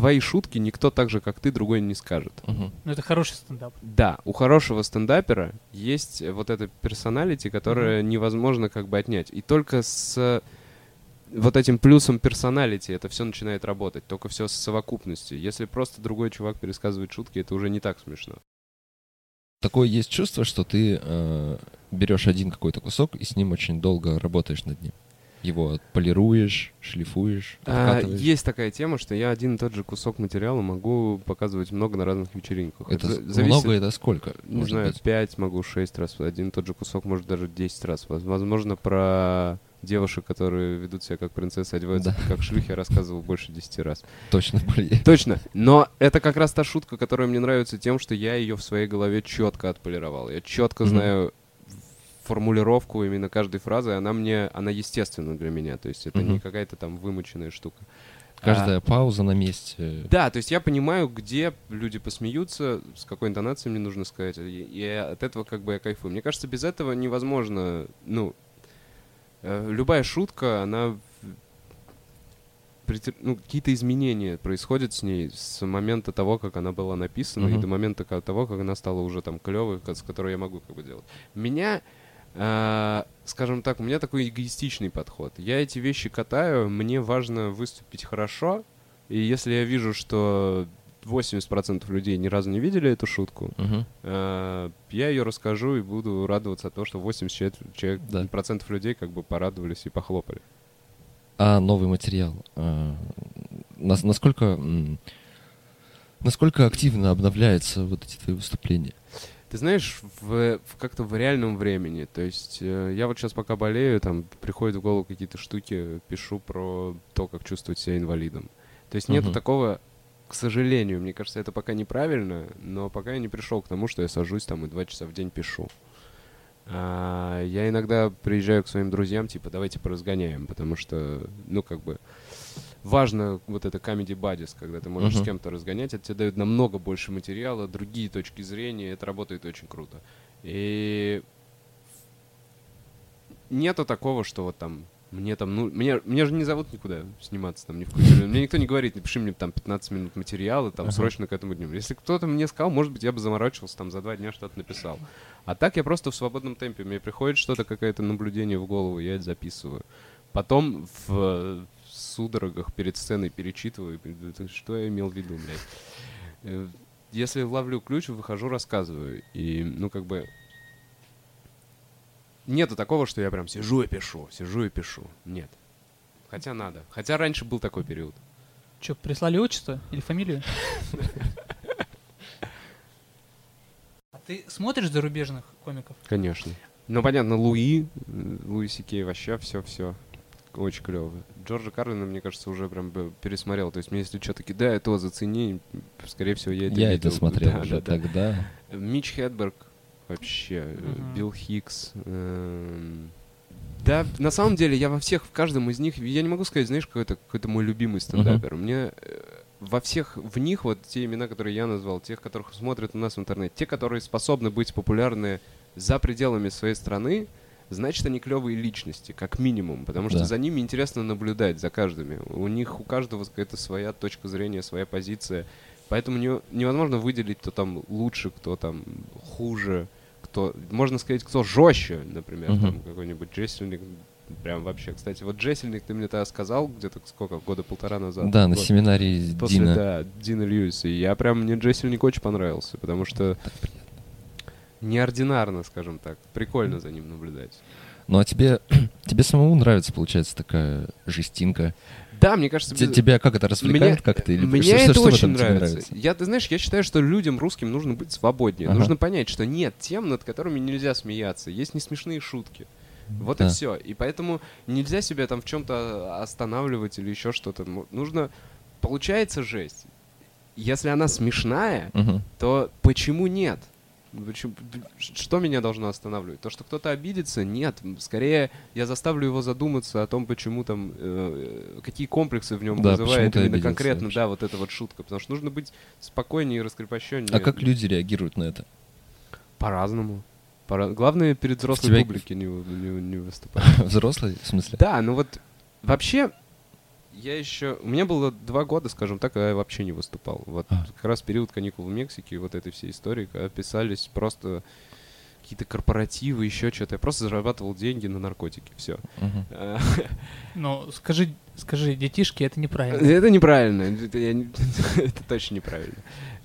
твои шутки никто так же, как ты, другой не скажет.
Мгм.
Ну это хороший стендап.
Да, у хорошего стендапера есть вот это персоналити, которое невозможно как бы отнять. И только с вот этим плюсом персоналити это все начинает работать. Только все с совокупностью. Если просто другой чувак пересказывает шутки, это уже не так смешно.
Такое есть чувство, что ты э, берешь один какой-то кусок и с ним очень долго работаешь над ним. Его полируешь, шлифуешь,
А, есть такая тема, что я один и тот же кусок материала могу показывать много на разных вечеринках.
Это с-
зависит-
много, это сколько?
Не знаю,
быть?
пять могу, шесть раз. Один и тот же кусок, может, даже 10 раз. Воз- Возможно, про девушек, которые ведут себя как принцессы, одеваются
Да.
как шлюхи, я рассказывал больше 10 раз.
Точно более.
Точно. Но это как раз та шутка, которая мне нравится тем, что я ее в своей голове четко отполировал. Я четко
Мгм.
знаю формулировку именно каждой фразы, она мне, она естественна для меня. То есть это не
Мгм.
какая-то там вымученная штука.
Каждая
А,
пауза на месте.
да, то есть я понимаю, где люди посмеются, с какой интонацией мне нужно сказать, и, и от этого как бы я кайфую. Мне кажется, без этого невозможно, ну, э, любая шутка, она ну, какие-то изменения происходят с ней с момента того, как она была написана, и
Мгм.
до момента того, как она стала уже там клевой, с которой я могу как бы делать. Меня, скажем так, у меня такой эгоистичный подход. Я эти вещи катаю, мне важно выступить хорошо, и если я вижу, что 80% людей ни разу не видели эту шутку, э, я ее расскажу и буду радоваться от того, что 80 человек, человек-
Да.
процентов людей как бы порадовались и похлопали.
А новый материал. нас- насколько, насколько активно обновляются вот эти твои выступления?
Ты знаешь, в, в как-то в реальном времени. То есть э, я вот сейчас пока болею, там приходят в голову какие-то штуки, пишу про то, как чувствовать себя инвалидом. То есть нету
Мгм.
такого, к сожалению, мне кажется, это пока неправильно, но пока я не пришел к тому, что я сажусь там и два часа в день пишу. А, я иногда приезжаю к своим друзьям, типа, давайте поразгоняем, потому что, ну, как бы, важно вот это comedy buddies, когда ты можешь
Мгм.
с кем-то разгонять, это тебе дает намного больше материала, другие точки зрения, это работает очень круто. И нету такого, что вот там Мне там, ну, мне, меня же не зовут никуда сниматься там ни в какой Мне никто не говорит, напиши мне там 15 минут материала, там
Ага.
срочно к этому дню. Если кто-то мне сказал, может быть, я бы заморачивался, там за два дня что-то написал. А так я просто в свободном темпе. Мне приходит что-то, какое-то наблюдение в голову, я это записываю. Потом в, судорогах перед сценой перечитываю, что я имел в виду, блядь. Э, Если ловлю ключ, выхожу, рассказываю. И, ну, как бы, Нету такого, что я прям сижу и пишу, сижу и пишу. Нет. Хотя надо. Хотя раньше был такой период.
Че, прислали отчество или фамилию? А ты смотришь зарубежных комиков?
Конечно. Ну, понятно, Луи, э, Луи Сикей, вообще все-все. Очень клево. Джорджа Карлина, мне кажется, уже прям пересмотрел. То есть мне если что-то кидает, то зацени. Скорее всего, я это
Я
видел.
это смотрел
Да,
уже
да, да.
тогда.
Мич Хедберг вообще,
Мгм.
Билл Хикс. эм, Да, на самом деле, я во всех, в каждом из них, я не могу сказать, знаешь, какой-то какой мой любимый стендапер. Мне э, во всех в них, вот те имена, которые я назвал, тех, которых смотрят у нас в интернете, те, которые способны быть популярны за пределами своей страны, значит, они клевые личности, как минимум, потому что
Да.
за ними интересно наблюдать, за каждыми. У них у каждого какая-то своя точка зрения, своя позиция. Поэтому не- невозможно выделить, кто там лучше, кто там хуже, кто, можно сказать, кто жестче, например,
Мгм.
там какой-нибудь Джессельник, прям вообще. Кстати, вот Джессельник ты мне тогда сказал где-то сколько, года полтора назад.
Да, на
Вот.
семинаре
После,
Дина.
да, Дина Льюиса. И я прям, мне Джессельник очень понравился, потому что неординарно, скажем так. Прикольно за ним наблюдать.
Ну а тебе, тебе самому нравится, получается, такая жестинка.
Да, мне кажется,
Те-
без-
Тебя как это развлекает как-то? Или
Мне
что-
это
что
очень
тебе
нравится. Я, ты знаешь, я считаю, что людям русским нужно быть свободнее.
Ага.
Нужно понять, что нет тем, над которыми нельзя смеяться. Есть несмешные шутки. Вот
Да.
и все. И поэтому нельзя себя там в чем-то останавливать или еще что-то. Нужно... Получается жесть. Если она смешная,
Мгм.
то почему нет? Почему- Что меня должно останавливать? То, что кто-то обидится? Нет. Скорее, я заставлю его задуматься о том, почему там, э, какие комплексы в нем
Да,
вызывает именно
обиделся
конкретно,
вообще?
да, вот эта вот шутка. Потому что нужно быть спокойнее и раскрепощеннее.
А как люди реагируют на это?
По-разному. Пора- Главное, перед взрослой
тебя-
публикой не, не, не выступать.
Взрослые, в смысле?
Да, ну вот вообще я еще... У меня было два года, скажем так, когда я вообще не выступал. Вот
А.
как раз период каникул в Мексике, вот этой всей истории, когда писались просто какие-то корпоративы, еще что-то. Я просто зарабатывал деньги на наркотики, все.
Мгм.
Ну, скажи, скажи, детишки, это неправильно.
Это неправильно. Это, я не- это точно неправильно.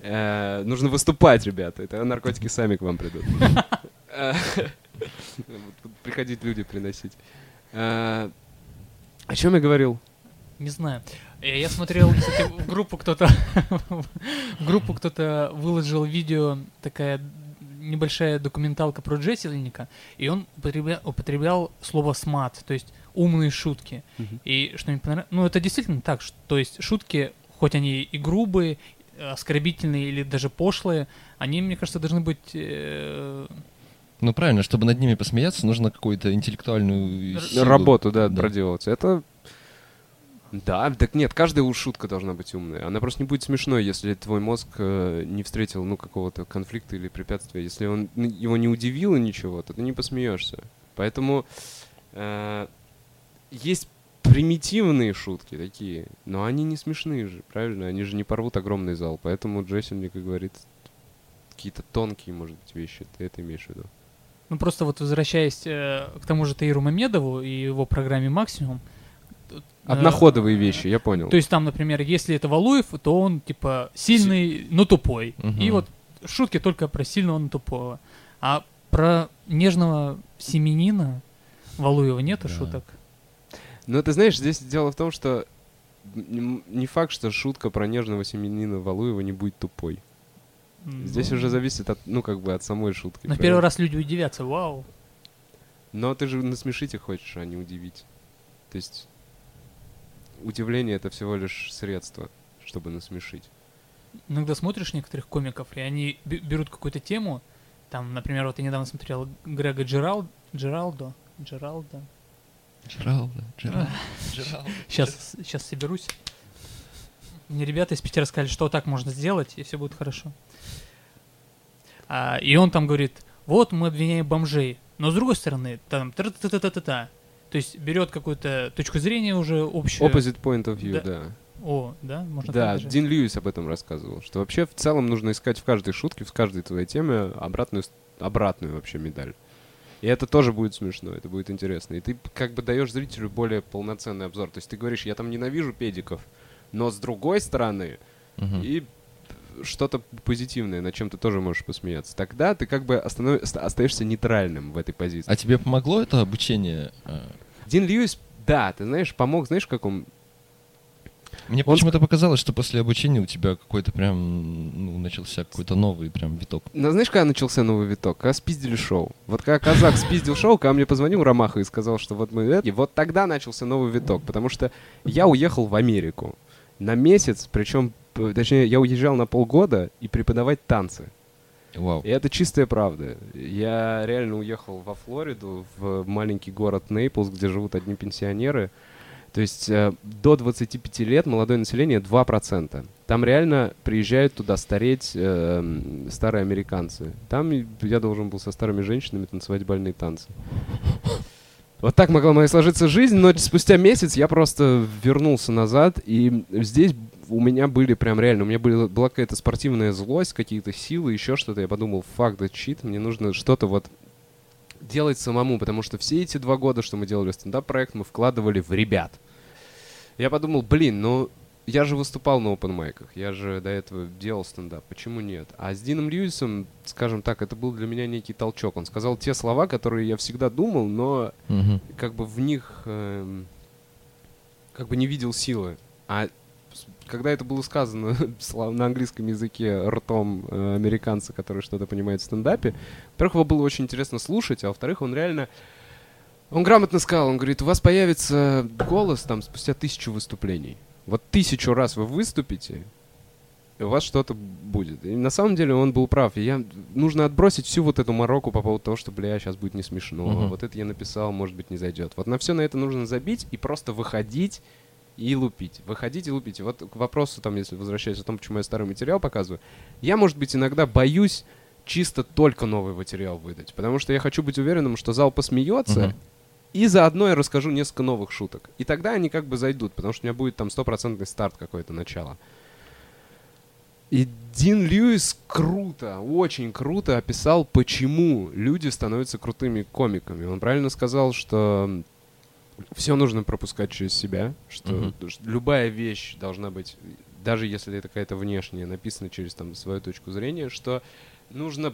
Э, Нужно выступать, ребята. Это наркотики сами к вам придут. Э, Приходить люди приносить. Э, О чем я говорил?
Не знаю. Я смотрел, кстати, в группу кто-то в группу кто-то выложил видео, такая небольшая документалка про Джессельника, и он употребля- употреблял слово смат, то есть умные шутки.
Мгм.
И что мне понравилось, ну это действительно так, ш- то есть шутки, хоть они и грубые, оскорбительные или даже пошлые, они, мне кажется, должны быть э,
Ну правильно, чтобы над ними посмеяться, нужно какую-то интеллектуальную силу.
Работу, да,
Да.
проделываться. Это... Да, так нет, каждая уж шутка должна быть умная. Она просто не будет смешной, если твой мозг э, не встретил, ну, какого-то конфликта или препятствия. Если он ну, его не удивило ничего, то ты не посмеешься. Поэтому э, есть примитивные шутки такие, но они не смешные же, правильно? Они же не порвут огромный зал. Поэтому Джейсон мне, как говорит, какие-то тонкие, может быть, вещи. Ты это имеешь в виду?
Ну, просто вот возвращаясь э, к тому же Таиру Мамедову и его программе «Максимум».
Одноходовые вещи, я понял.
То есть там, например, если это Валуев, то он, типа, сильный, но тупой. И вот шутки только про сильного, но тупого. А про нежного семенина Валуева нету
Да.
шуток.
Ну, ты знаешь, здесь дело в том, что не факт, что шутка про нежного семенина Валуева не будет тупой.
М,
Здесь
ну,
уже зависит от, ну, как бы от самой шутки.
На первый раз люди удивятся, вау.
Но ты же насмешить их хочешь, а не удивить. То есть удивление это всего лишь средство, чтобы насмешить.
Иногда смотришь некоторых комиков, и они бе- берут какую-то тему, там, например, вот я недавно смотрел Грега Джерал... Джералдо, Джералдо,
Джералда, Джералда.
Сейчас, сейчас соберусь. Мне ребята из Питера сказали, что так можно сделать, и все будет хорошо. А, и он там говорит, вот мы обвиняем бомжей, но с другой стороны, там та То есть берет какую-то точку зрения уже общую.
Opposite point of view,
Да.
да.
О, да, можно
Да,
так даже?
Дин Льюис об этом рассказывал, что вообще в целом нужно искать в каждой шутке, в каждой твоей теме обратную, обратную вообще медаль. И это тоже будет смешно, это будет интересно. И ты как бы даешь зрителю более полноценный обзор. То есть ты говоришь, я там ненавижу педиков, но с другой стороны,
Мгм.
и что-то позитивное, над чем ты тоже можешь посмеяться. Тогда ты как бы останов- оста- остаешься нейтральным в этой позиции.
А тебе помогло это обучение? э,
Дин Льюис, да, ты знаешь, помог, знаешь, как он...
Мне
Он
почему-то показалось, что после обучения у тебя какой-то прям, ну, начался какой-то новый прям виток.
Ну, знаешь, когда начался новый виток? Когда спиздили шоу. Вот когда казах спиздил шоу, когда мне позвонил Ромаха и сказал, что вот мы... это, И вот тогда начался новый виток, потому что я уехал в Америку на месяц, причем, точнее, я уезжал на полгода и преподавать танцы.
Вау.
И это чистая правда. Я реально уехал во Флориду, в маленький город Нейплс, где живут одни пенсионеры. То есть э, до 25 лет молодое население 2%. Там реально приезжают туда стареть э, старые американцы. Там я должен был со старыми женщинами танцевать бальные танцы. Вот так могла моя сложиться жизнь, но спустя месяц я просто вернулся назад, и здесь у меня были прям реально, у меня были, была какая-то спортивная злость, какие-то силы, еще что-то. Я подумал, fuck that shit, мне нужно что-то вот делать самому, потому что все эти два года, что мы делали стендап-проект, мы вкладывали в ребят. Я подумал, блин, ну я же выступал на open майках, я же до этого делал стендап, почему нет? А с Дином Льюисом, скажем так, это был для меня некий толчок. Он сказал те слова, которые я всегда думал, но
Мгм.
как бы в них эм, как бы не видел силы. А когда это было сказано на английском языке ртом э, американца, который что-то понимает в стендапе, во-первых, его было очень интересно слушать, а во-вторых, он реально... Он грамотно сказал, он говорит, у вас появится голос там спустя тысячу выступлений. Вот тысячу раз вы выступите, и у вас что-то будет. И на самом деле он был прав. И я, нужно отбросить всю вот эту мороку по поводу того, что, бля, сейчас будет не смешно.
Мгм.
Вот это я написал, может быть, не зайдет. Вот на все на это нужно забить и просто выходить и лупить. Выходить и лупить. И вот к вопросу, там, если возвращаясь о том, почему я старый материал показываю, я, может быть, иногда боюсь чисто только новый материал выдать. Потому что я хочу быть уверенным, что зал посмеется, и заодно я расскажу несколько новых шуток. И тогда они как бы зайдут, потому что у меня будет там стопроцентный старт какое-то начало. И Дин Льюис круто, очень круто описал, почему люди становятся крутыми комиками. Он правильно сказал, что все нужно пропускать через себя, что, что любая вещь должна быть, даже если это какая-то внешняя, написана через там свою точку зрения, что нужно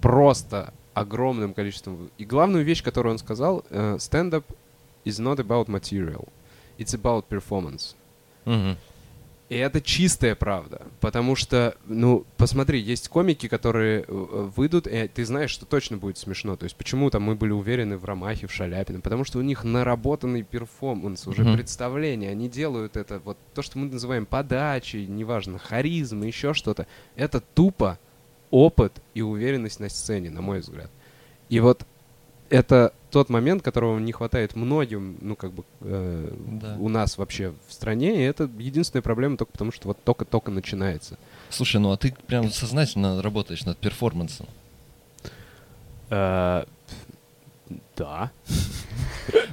просто огромным количеством... И главную вещь, которую он сказал, э, stand-up is not about material, it's about performance.
Мгм.
И это чистая правда. Потому что, ну, посмотри, есть комики, которые э, выйдут, и ты знаешь, что точно будет смешно. То есть почему там мы были уверены в Ромахе, в Шаляпине? Потому что у них наработанный перформанс, уже
Мгм.
представление. Они делают это, вот то, что мы называем подачей, неважно, харизма, еще что-то. Это тупо опыт и уверенность на сцене, на мой взгляд. И вот это тот момент, которого не хватает многим, ну, как бы, э,
Да.
у нас вообще в стране, и это единственная проблема только потому, что вот только-только начинается.
Слушай, ну а ты прям сознательно работаешь над перформансом.
Э, Да.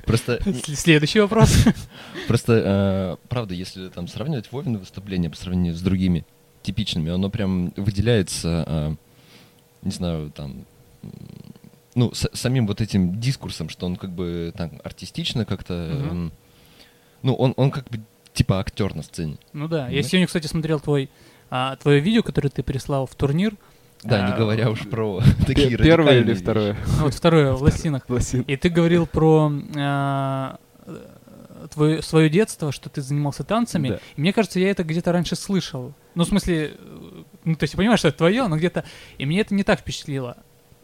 Просто,
Следующий вопрос.
просто, э, правда, если там сравнивать Вовины выступление по сравнению с другими типичными, оно прям выделяется, э, не знаю, там, ну, с- самим вот этим дискурсом, что он как бы так артистично как-то, м, ну, он, он как бы типа актер на сцене.
Ну да, я
Да.
сегодня, кстати, смотрел твой, а, твое видео, которое ты прислал в турнир.
Да, не
А,
говоря уж про такие
Пе- Первое или второе?
Ну, вот второе, в лосинах.
Лосин.
И ты говорил про а, твое, свое детство, что ты занимался танцами.
Да.
И мне кажется, я это где-то раньше слышал. Ну, в смысле, э, ну, то есть я понимаю, что это твое, но где-то... И мне это не так впечатлило,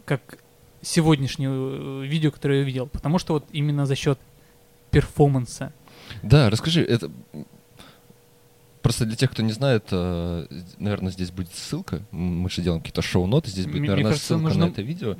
как сегодняшнее э, видео, которое я видел. Потому что вот именно за счет перформанса.
Да, расскажи, это просто для тех, кто не знает, э, наверное, здесь будет ссылка. Мы же делаем какие-то шоу-ноты, здесь будет,
Мне-
наверное,
кажется,
ссылка
нужно-
на это видео.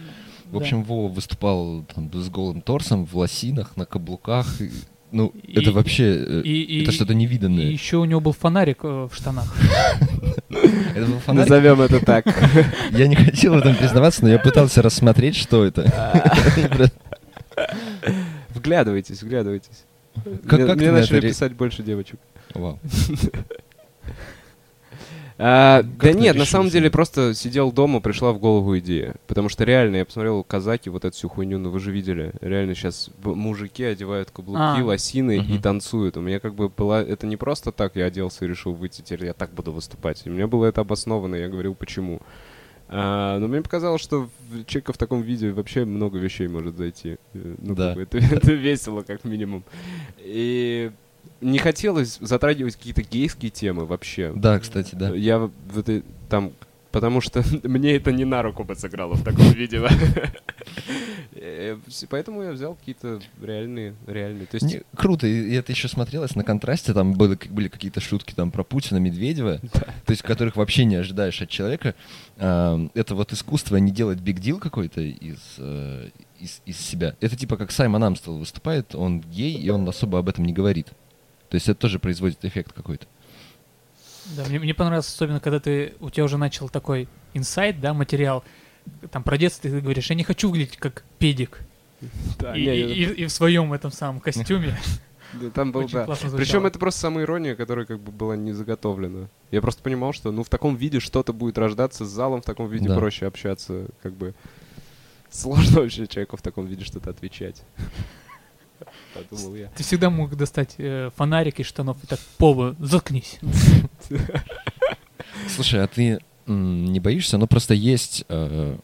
В
Да.
общем, Вова выступал там, с голым торсом, в лосинах, на каблуках. и, ну,
И-
это вообще, э,
и-
это
и-
что-то
И
невиданное.
еще у него был фонарик э, в штанах.
Это был фонарик.
Назовем это так.
Я не хотел в этом признаваться, но я пытался рассмотреть, что это.
Вглядывайтесь, вглядывайтесь.
Как,
мне
как
мне начали
это
писать больше девочек.
Вау.
А,
Как
да нет, на
решился
самом
на
деле
это?
просто сидел дома, пришла в голову идея. Потому что реально, я посмотрел казаки, вот эту всю хуйню, ну вы же видели. Реально сейчас мужики одевают каблуки,
А.
лосины и
Мгм.
танцуют. У меня как бы была... Это не просто так я оделся и решил выйти, теперь я так буду выступать. У меня было это обосновано, я говорил, почему. А, но мне показалось, что человека в таком виде вообще много вещей может зайти. Э, Ну,
Да.
как бы это, это весело, как минимум. И не хотелось затрагивать какие-то гейские темы вообще.
Да, кстати, да.
Я в этой там, потому что мне это не на руку бы сыграло в таком виде. Э, Поэтому я взял какие-то реальные, реальные. То есть,
Не, круто, и это еще смотрелось на контрасте, там были, были какие-то шутки там про Путина, Медведева, то есть которых вообще не ожидаешь от человека. Ам, Это вот искусство не делать биг дил какой-то из, э, из, из себя. Это типа как Саймон Амстел выступает, он гей, и он особо об этом не говорит. То есть это тоже производит эффект какой-то.
Да, мне, мне понравилось, особенно когда ты, у тебя уже начал такой инсайт, да, материал, там про детство ты говоришь, я не хочу выглядеть как педик.
да,
и,
не,
и- и- и в своем этом самом костюме.
да, там был,
Очень
да. Причем это просто самоирония, которая как бы была не заготовлена. Я просто понимал, что ну в таком виде что-то будет рождаться с залом, в таком виде
Да.
проще общаться, как бы сложно вообще человеку в таком виде что-то отвечать. Подумал я.
Ты всегда мог достать э, фонарик из штанов и так, Пова, заткнись.
Слушай, а ты не боишься? Ну просто есть, э,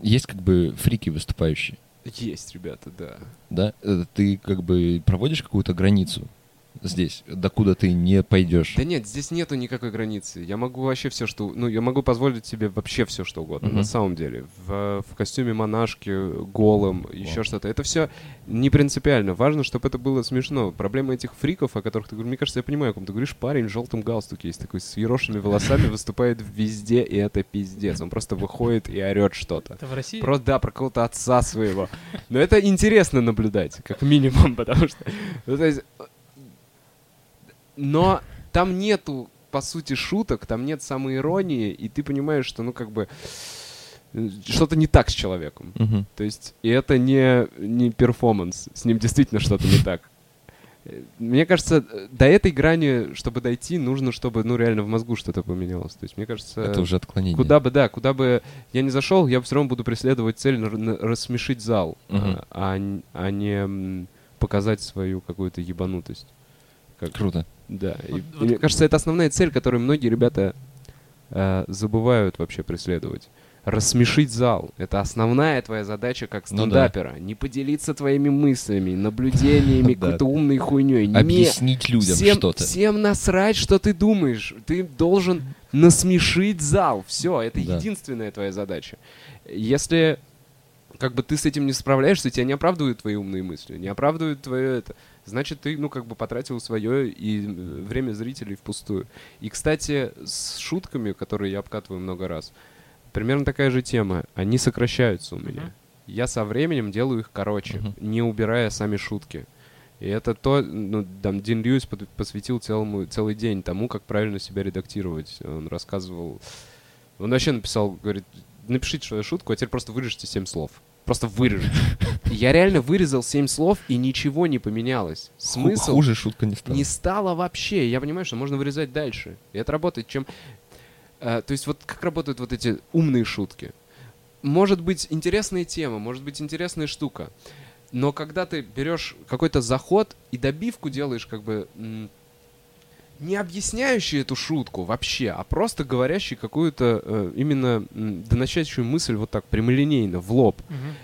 есть как бы фрики выступающие,
Есть, ребята, да.
да? Э, Ты как бы проводишь какую-то границу здесь, докуда ты не пойдешь.
Да нет, здесь нету никакой границы. Я могу вообще все, что... Ну, я могу позволить себе вообще все, что угодно,
Мгм.
на самом деле. В, в костюме монашки, голым, еще что-то. Это все не принципиально. Важно, чтобы это было смешно. Проблема этих фриков, о которых ты говоришь, мне кажется, я понимаю, о ком ты говоришь, парень в желтом галстуке есть такой с ерошенными волосами, выступает везде, и это пиздец. Он просто выходит и орет что-то.
Это в России?
Просто, да, про кого-то отца своего. Но это интересно наблюдать, как минимум, потому что... ну, то есть, но там нету, по сути, шуток, там нет самоиронии, и ты понимаешь, что, ну, как бы, э, что-то не так с человеком.
Мгм.
То есть, и это не, не перформанс, с ним действительно что-то не так. Мне кажется, до этой грани, чтобы дойти, нужно, чтобы, ну, реально в мозгу что-то поменялось. То есть, мне кажется...
Это уже отклонение.
Куда бы, да, куда бы я не зашел, я все равно буду преследовать цель на- рассмешить зал,
Мгм.
а, а а не показать свою какую-то ебанутость. Как-
Круто.
Да. И-
Вот-
и
вот-
мне кажется, это основная цель, которую многие ребята э, забывают вообще преследовать. Рассмешить зал. Это основная твоя задача как
Ну да.
стендапера. Не поделиться твоими мыслями, наблюдениями, какой-то умной хуйней. Не
Объяснить людям что-то.
Всем насрать, что ты думаешь. Ты должен насмешить зал. Все, это единственная твоя задача. Если как бы ты с этим не справляешься, тебя не оправдывают твои умные мысли, не оправдывают твое это, значит, ты, ну, как бы потратил свое и э, время зрителей впустую. И, кстати, с шутками, которые я обкатываю много раз, примерно такая же тема. Они сокращаются у меня. Я со временем делаю их короче,
Мгм.
не убирая сами шутки. И это то, ну, там, Дин Льюис посвятил целому, целый день тому, как правильно себя редактировать. Он рассказывал... Он вообще написал, говорит, напишите свою шутку, а теперь просто вырежьте семь слов. Просто вырежите. И Я реально вырезал семь слов, и ничего не поменялось. Смысл
Хуже шутка не стала.
не стало вообще. Я понимаю, что можно вырезать дальше. И это работает. Чем... э, то есть вот как работают вот эти умные шутки? Может быть интересная тема, может быть интересная штука. Но когда ты берешь какой-то заход и добивку делаешь как бы не объясняющий эту шутку вообще, а просто говорящий какую-то э, именно м, доносящую мысль вот так прямолинейно, в лоб.
Мгм.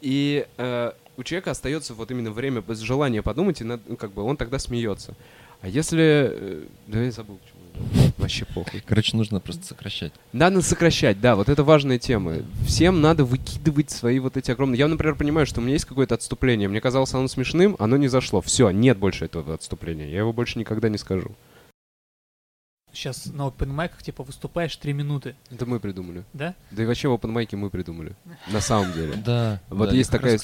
И э, у человека остается вот именно время без желания подумать, и над- ну, как бы он тогда смеется. А если... э, да я забыл, почему. Вообще похуй.
Короче, нужно просто сокращать.
Надо сокращать, да, вот это важная тема. Всем надо выкидывать свои вот эти огромные... Я, например, понимаю, что у меня есть какое-то отступление. Мне казалось оно смешным, оно не зашло. Все, нет больше этого отступления. Я его больше никогда не скажу.
Сейчас на open майках, типа, выступаешь три минуты,
Это мы придумали.
да?
Да и вообще в open майке мы придумали. На самом деле.
Да.
Вот есть такая-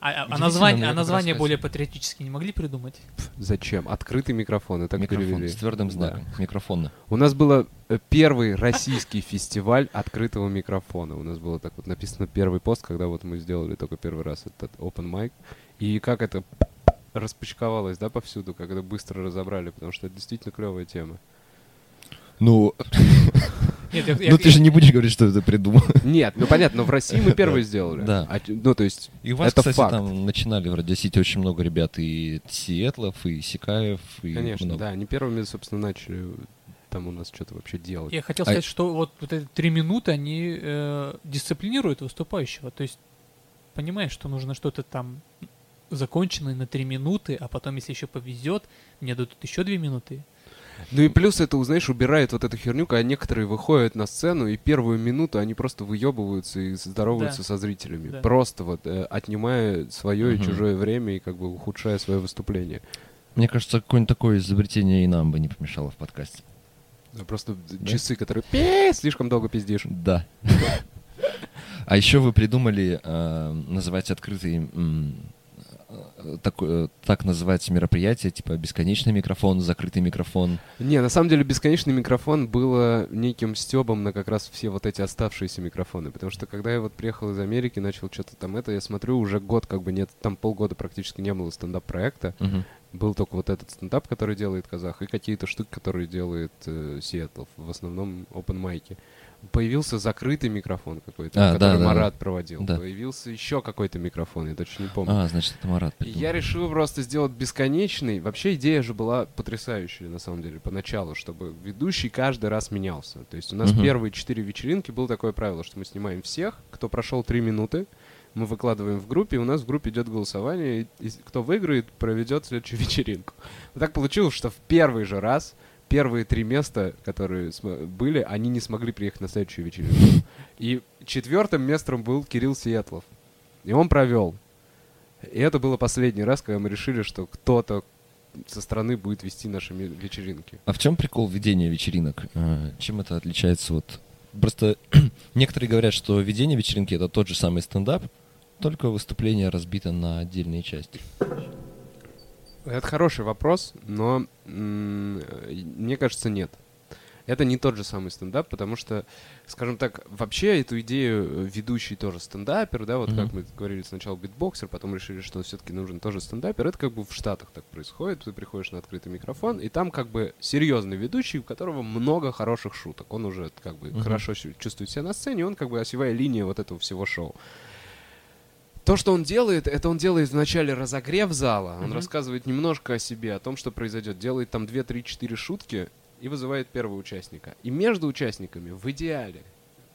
А, а- а название, а более патриотически не могли придумать?
Зачем? Открытый микрофон, и так
Микрофон
перевели.
с твердым знаком. Микрофонно.
У нас был первый российский фестиваль открытого микрофона. У нас было так вот написано первый пост, когда вот мы сделали только первый раз этот open mic. И как это распочковалось, да, повсюду, как это быстро разобрали, потому что это действительно клевая тема.
Ну,
Нет, я- я-
ну ты же не будешь говорить, что ты придумал.
Нет, ну понятно, но в России мы первые сделали.
Да.
А ну, то есть,
И у вас,
Это
кстати,
факт.
там начинали в Радиосити очень много ребят, и Сиэтлов, и Сикаев, и
конечно,
много.
да, они первыми, собственно, начали там у нас что-то вообще делать.
Я хотел
А-
сказать, что вот, вот эти три минуты, они э, дисциплинируют выступающего. То есть, понимаешь, что нужно что-то там законченное на три минуты, а потом, если еще повезет, мне дадут еще две минуты.
Ну и плюс это, знаешь, убирает вот эту херню, когда некоторые выходят на сцену, и первую минуту они просто выебываются и здороваются
Да.
со зрителями.
Да.
Просто вот э, отнимая свое и
Мгм.
чужое время и как бы ухудшая свое выступление.
Мне кажется, какое-нибудь такое изобретение и нам бы не помешало в подкасте.
Да, Просто часы, которые пи слишком долго пиздишь.
Да. А еще вы придумали э, называть открытый м, э, так называть мероприятие, типа бесконечный микрофон, закрытый микрофон.
Не, на самом деле бесконечный микрофон было неким стебом на как раз все вот эти оставшиеся микрофоны. Потому что когда я вот приехал из Америки, начал что-то там это, я смотрю, уже год как бы нет, там полгода практически не было стендап-проекта.
Мгм.
Был только вот этот стендап, который делает казах, и какие-то штуки, которые делает э, Сиэтл, в основном open майки. Появился закрытый микрофон какой-то,
А,
который
да, да,
Марат проводил.
Да.
Появился еще какой-то микрофон, я точно не помню.
А, значит, это Марат придумал.
я решил просто сделать бесконечный. Вообще идея же была потрясающая, на самом деле, поначалу, чтобы ведущий каждый раз менялся. То есть у нас
Мгм.
первые четыре вечеринки было такое правило, что мы снимаем всех, кто прошел три минуты, мы выкладываем в группе, и у нас в группе идет голосование, и, и кто выиграет, проведет следующую вечеринку. Вот так получилось, что в первый же раз первые три места, которые были, они не смогли приехать на следующую вечеринку. И четвертым местом был Кирилл Сиэтлов. И он провел. И это было последний раз, когда мы решили, что кто-то со стороны будет вести наши вечеринки.
А в чем прикол ведения вечеринок? Э, Чем это отличается от... Просто некоторые говорят, что ведение вечеринки это тот же самый стендап, только выступление разбито на отдельные части.
Это хороший вопрос, но мне кажется, нет. Это не тот же самый стендап, потому что, скажем так, вообще эту идею э, ведущий тоже стендапер, да, вот
Мгм.
как мы говорили сначала битбоксер, потом решили, что все-таки нужен тоже стендапер. Это как бы в Штатах так происходит. Ты приходишь на открытый микрофон, и там как бы серьезный ведущий, у которого много хороших шуток. Он уже как бы
Мгм.
хорошо чу- чувствует себя на сцене, он как бы осевая линия вот этого всего шоу. То, что он делает, это он делает вначале разогрев зала. Он
Мгм.
рассказывает немножко о себе, о том, что произойдет. Делает там 2, 3, 4 шутки и вызывает первого участника. И между участниками в идеале,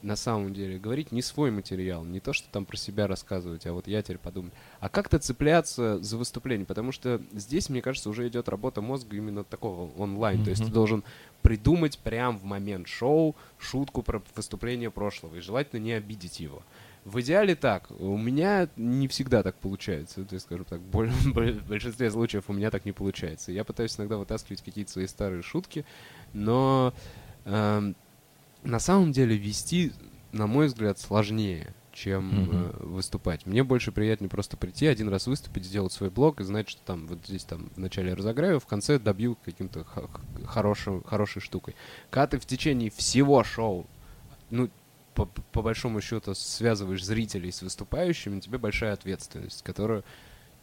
на самом деле, говорить не свой материал, не то, что там про себя рассказывать, а вот я теперь подумаю, а как-то цепляться за выступление, потому что здесь, мне кажется, уже идет работа мозга именно такого онлайн, то есть ты должен придумать прям в момент шоу шутку про выступление прошлого, и желательно не обидеть его. В идеале так. У меня не всегда так получается. То есть, скажем так, боль- в большинстве случаев у меня так не получается. Я пытаюсь иногда вытаскивать какие-то свои старые шутки, но эм, на самом деле вести, на мой взгляд, сложнее, чем
Мгм.
э, выступать. Мне больше приятнее просто прийти, один раз выступить, сделать свой блог и знать, что там вот здесь там вначале разыграю, в конце добью каким-то хорошим, хорошей штукой. Когда ты в течение всего шоу, ну, по, по большому счету связываешь зрителей с выступающими, тебе большая ответственность, которую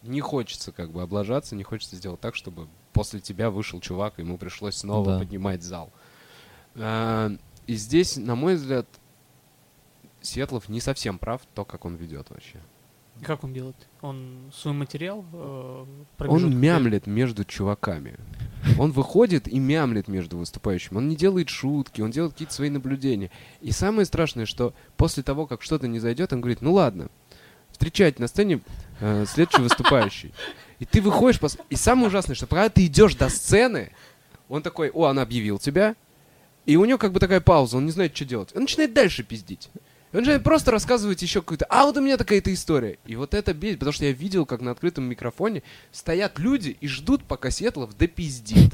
не хочется как бы облажаться, не хочется сделать так, чтобы после тебя вышел чувак, и ему пришлось снова
Да.
поднимать зал. А, И здесь, на мой взгляд, Светлов не совсем прав то, как он ведет вообще.
Как он делает? Он свой материал э,
Он мямлет между чуваками. Он выходит и мямлит между выступающими. Он не делает шутки, он делает какие-то свои наблюдения. И самое страшное, что после того, как что-то не зайдет, он говорит, ну ладно, встречать на сцене э, следующий выступающий. И ты выходишь, пос- и самое ужасное, что когда ты идешь до сцены, он такой, о, он объявил тебя, и у него как бы такая пауза, он не знает, что делать. Он начинает дальше пиздить. И он начинает просто рассказывать еще какую-то, а вот у меня такая-то история. И вот это бесит, потому что я видел, как на открытом микрофоне стоят люди и ждут, пока Светлов допиздит.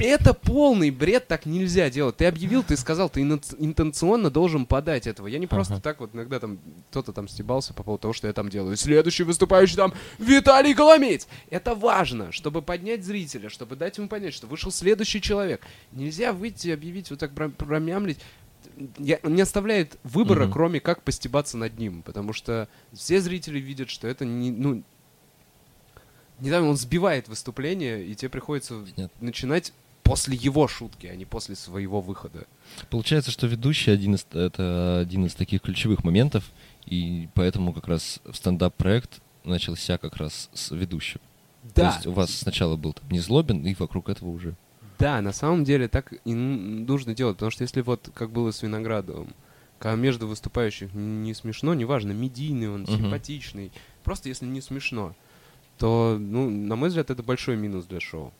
Это полный бред, так нельзя делать. Ты объявил, ты сказал, ты интенционно должен подать этого. Я не просто
Ага.
так вот иногда там кто-то там стебался по поводу того, что я там делаю. Следующий выступающий там Виталий Коломеец. Это важно, чтобы поднять зрителя, чтобы дать ему понять, что вышел следующий человек. Нельзя выйти и объявить вот так про- промямлить. Я, он не оставляет выбора,
Мгм.
кроме как постебаться над ним, потому что все зрители видят, что это не, ну, недавно он сбивает выступление, и тебе приходится
Понятно.
начинать после его шутки, а не после своего выхода.
Получается, что ведущий один из, это один из таких ключевых моментов, и поэтому как раз стендап-проект начался как раз с ведущего. То есть у вас сначала был там Незлобин, и вокруг этого уже.
Да, на самом деле так и нужно делать, потому что если вот как было с Виноградовым, когда между выступающих не смешно, неважно, медийный он,
Мгм.
симпатичный, просто если не смешно, то, ну, на мой взгляд, это большой минус для шоу.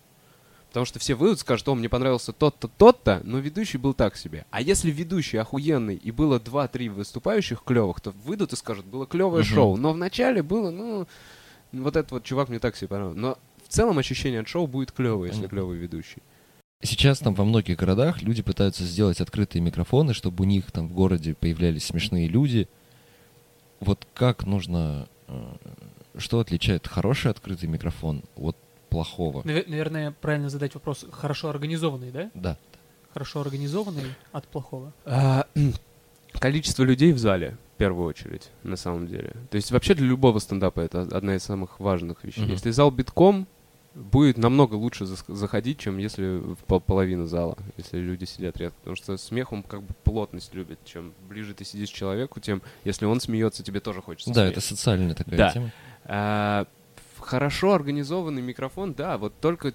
Потому что все выйдут, скажут, о, мне понравился тот-то, тот-то, но ведущий был так себе. А если ведущий охуенный и было 2-3 выступающих клевых, то выйдут и скажут, было клевое
Мгм.
шоу. Но вначале было, ну, вот этот вот чувак мне так себе понравился. Но в целом ощущение от шоу будет клевое, если клевый ведущий.
Сейчас там во многих городах люди пытаются сделать открытые микрофоны, чтобы у них там в городе появлялись смешные люди. Вот как нужно... э, Что отличает хороший открытый микрофон от плохого?
Наве- Наверное, правильно задать вопрос. Хорошо организованный, да?
Да.
Хорошо организованный от плохого.
А, Количество людей в зале, в первую очередь, на самом деле. То есть вообще для любого стендапа это одна из самых важных вещей.
Мгм.
Если зал битком, будет намного лучше заходить, чем если в пол- половину зала, если люди сидят редко. Потому что смех, он как бы плотность любит. Чем ближе ты сидишь к человеку, тем, если он смеется, тебе тоже хочется
Да,
смеяться.
это социальная такая
Да.
тема.
А, хорошо организованный микрофон, да, вот только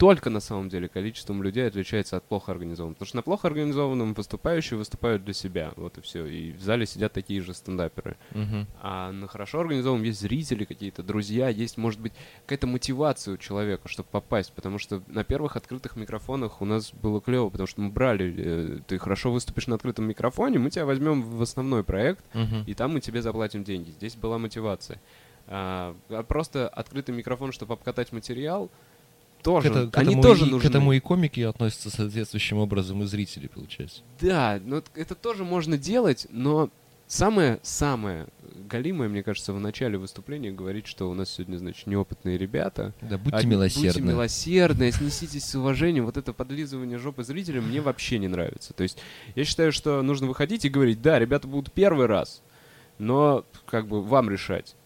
только на самом деле количеством людей отличается от плохо организованного. Потому что на плохо организованном выступающие выступают для себя. Вот и все. И в зале сидят такие же стендаперы.
Мгм.
А на хорошо организованном есть зрители какие-то, друзья, есть, может быть, какая-то мотивация у человека, чтобы попасть. Потому что на первых открытых микрофонах у нас было клево, потому что мы брали, э, ты хорошо выступишь на открытом микрофоне, мы тебя возьмем в основной проект,
Мгм.
и там мы тебе заплатим деньги. Здесь была мотивация. А, а просто открытый микрофон, чтобы обкатать материал, тоже.
Это- к
они
этому
тоже
и,
нужны.
к этому и комики относятся соответствующим образом и зрители, получается.
Да, но т- это тоже можно делать, но самое-самое галимое, мне кажется, в начале выступления говорить, что у нас сегодня, значит, неопытные ребята.
Да, будьте
Одни- Будьте
милосердны.
милосердны, снеситесь с уважением. Вот это подлизывание жопы зрителям мне вообще не нравится. То есть я считаю, что нужно выходить и говорить, да, ребята будут первый раз, но как бы вам решать.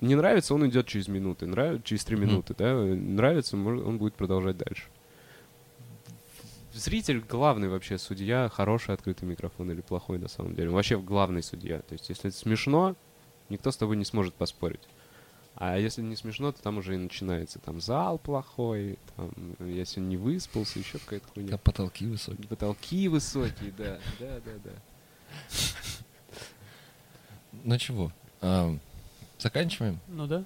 Не нравится, он идет через минуты, нравится через три минуты, да, нравится, он будет продолжать дальше. Зритель главный вообще судья, хороший открытый микрофон или плохой на самом деле. Он Вообще главный судья. То есть если это смешно, никто с тобой не сможет поспорить. А если не смешно, то там уже и начинается. Там зал плохой, там я сегодня не выспался, еще какая-то хуйня.
потолки высокие.
Потолки высокие, да, да, да, да.
Ну чего, заканчиваем?
Ну да.